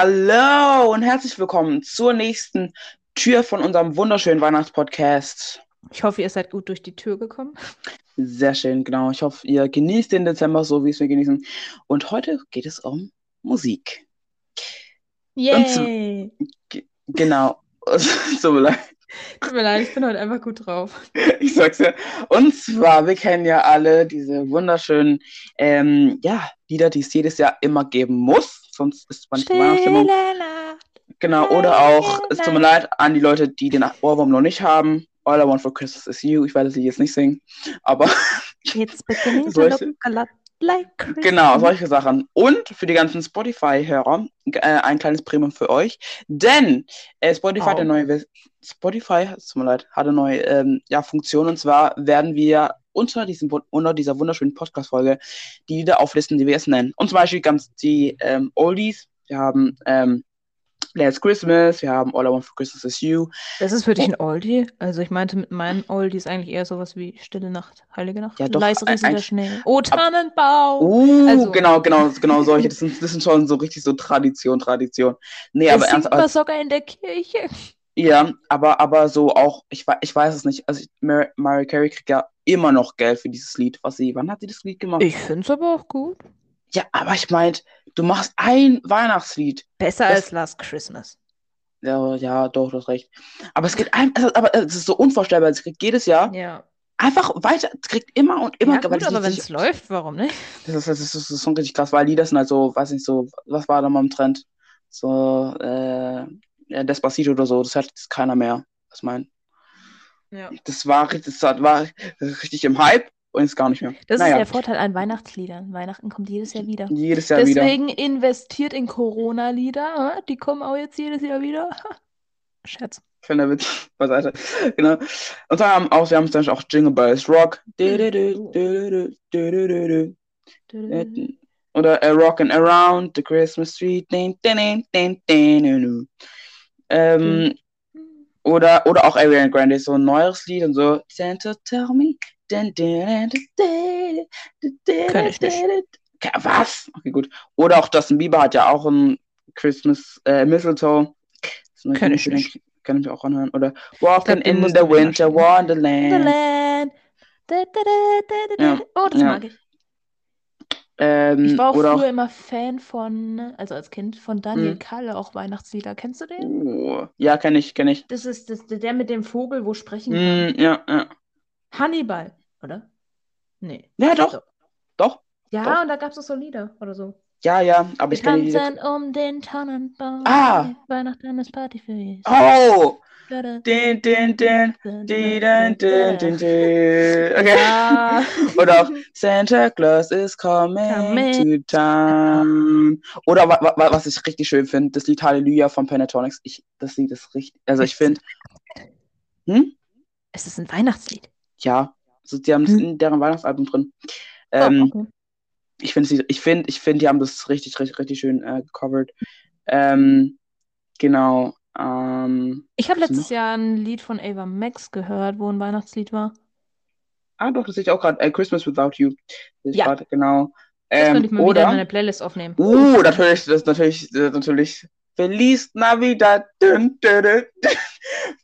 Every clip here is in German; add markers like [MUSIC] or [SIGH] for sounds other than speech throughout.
Hallo und herzlich willkommen zur nächsten Tür von unserem wunderschönen Weihnachtspodcast. Ich hoffe, ihr seid gut durch die Tür gekommen. Sehr schön, genau. Ich hoffe, ihr genießt den Dezember so, wie es wir genießen. Und heute geht es um Musik. Yay! Genau. [LAUGHS] so leid. Tut mir leid, ich bin heute einfach gut drauf. [LAUGHS] Ich sag's ja. Und zwar, wir kennen ja alle diese wunderschönen ähm, ja, Lieder, die es jedes Jahr immer geben muss. Sonst ist man Weihnachtsstimmung. Genau, oder auch, es tut mir leid an die Leute, die den Ohrwurm noch nicht haben. All I want for Christmas is you. Ich werde sie jetzt nicht singen, aber. Beginning to solche, like Christmas. Genau, solche Sachen. Und für die ganzen Spotify-Hörer äh, ein kleines Premium für euch. Denn äh, Spotify, Oh. der neue Spotify, tut mir leid, hat eine neue ähm, ja, Funktion. Und zwar werden wir unter, diesem, unter dieser wunderschönen Podcast-Folge die Lieder auflisten, die wir es nennen. Und zum Beispiel ganz die ähm, Oldies. Wir haben ähm, Last Christmas, wir haben All I Want for Christmas is You. Das ist für dich ein Oldie? Also ich meinte mit meinen Oldies eigentlich eher sowas wie Stille Nacht, Heilige Nacht, Ja, doch, leise ein- Schnee. Oh, Tannenbaum! Uh, Also- genau, genau, genau solche. Das sind, das sind schon so richtig so Tradition, Tradition. Nee, aber das ernst, singt man sogar in der Kirche. Ja, aber, aber so auch, ich, ich weiß es nicht. Also ich- Mar Mariah Carey kriegt ja immer noch Geld für dieses Lied, was sie, wann hat sie das Lied gemacht? Ich finde es aber auch gut. Ja, aber ich meint, du machst ein Weihnachtslied. Besser Das- als Last Christmas. Ja, ja, doch, du hast recht. Aber es geht ein, also, aber es ist so unvorstellbar. Sie kriegt jedes Jahr Ja. einfach weiter, es kriegt immer und immer. ja, gut, aber wenn es läuft, warum nicht? Das ist, das, ist, das ist schon richtig krass, weil Lieder sind halt so, weiß nicht, so, was war da mal im Trend? So, äh, ja, Despacito oder so, das hat jetzt keiner mehr. Was mein, Ja. das war, das war richtig im Hype ist gar nicht mehr. Das naja, ist der Vorteil an Weihnachtsliedern. Weihnachten kommt jedes Jahr wieder. jedes Jahr wieder. Deswegen investiert in Corona-Lieder. Die kommen auch jetzt jedes Jahr wieder. [LAUGHS] Scherz. Kleiner Witz beiseite. Genau. Und dann haben auch, wir haben zum Beispiel auch Jingle Bells Rock. Oder äh, Rockin' Around the Christmas Tree. Ähm, oder, oder auch Ariana Grande, so ein neueres Lied und so. Santa tell me. Was? Okay, gut. Oder auch Justin Bieber hat ja auch ein Christmas äh, Mistletoe. Kenn ich nicht. Kann ich auch anhören. Oder Walking in the Winter. Wonderland. Ja. Oh, das ja. mag ich. Ähm, Ich war auch früher auch, immer Fan von, also als Kind, von Daniel Hm. Kalle, auch Weihnachtslieder. Kennst du den? oh, ja, kenne ich, kenne ich. Das ist das, der mit dem Vogel, wo sprechen kann. Mm, ja, ja. Hannibal, oder? Nee. Ja, doch. So. Doch. Ja, Doch. und da gab es auch so Lieder oder so. Ja, ja, aber ich Lieder. tanzen um den Tannenbaum. Ah. Weihnachten ist Partyfest. Oh! Da, da, Din, din, din. Din, din, din, din, din. Okay. Ja. [LAUGHS] Oder auch Santa Claus is coming Coming to town. Oder wa wa was ich richtig schön finde, das Lied Halleluja von Pentatonics. Ich, das Lied ist richtig. Also ich finde, hm? Es ist ein Weihnachtslied. Ja. Also die haben es Hm. in deren Weihnachtsalbum drin. Oh, Ähm, okay. ich finde, ich finde, ich finde, die haben das richtig, richtig, richtig schön äh, gecovert. Ähm, genau. Ähm, Ich habe letztes noch? Jahr ein Lied von Ava Max gehört, wo ein Weihnachtslied war. Ah, doch, das sehe ich auch gerade. Äh, Christmas Without You. Ja. gerade, genau. Das Ähm, könnte ich mal wieder in oder, meine Playlist aufnehmen. uh, natürlich, das natürlich, das ist natürlich. Feliz Navidad. Dun, dun, dun.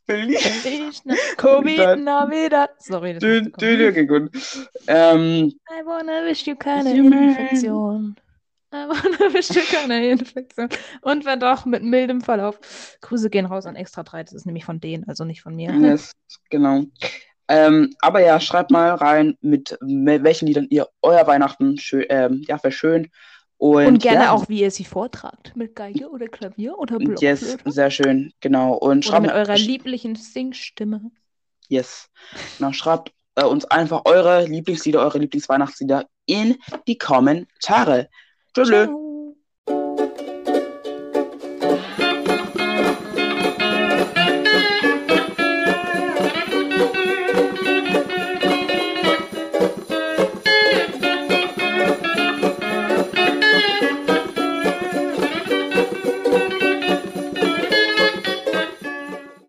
Feliz. Feliz Covid Navidad. Sorry, das dun, kommen. okay, gut. Ähm, I wanna wish you keine Infektion. I wanna [LAUGHS] wish you keine Infektion. Und wenn doch, mit mildem Verlauf. Grüße gehen raus an Extra 3. Das ist nämlich von denen, also nicht von mir. yes, genau. Ähm, aber ja, schreibt mal rein, mit, mit welchen Liedern ihr euer Weihnachten schön, ähm, ja, verschönt. Und, Und gerne ja, auch, wie ihr sie vortragt. Mit Geige oder Klavier oder Yes, Blockflöte. sehr schön, genau. Und schreibt mit eurer lieblichen Singstimme. Yes. Genau, schreibt äh, uns einfach eure Lieblingslieder, eure Lieblingsweihnachtslieder in die Kommentare. Tschüss.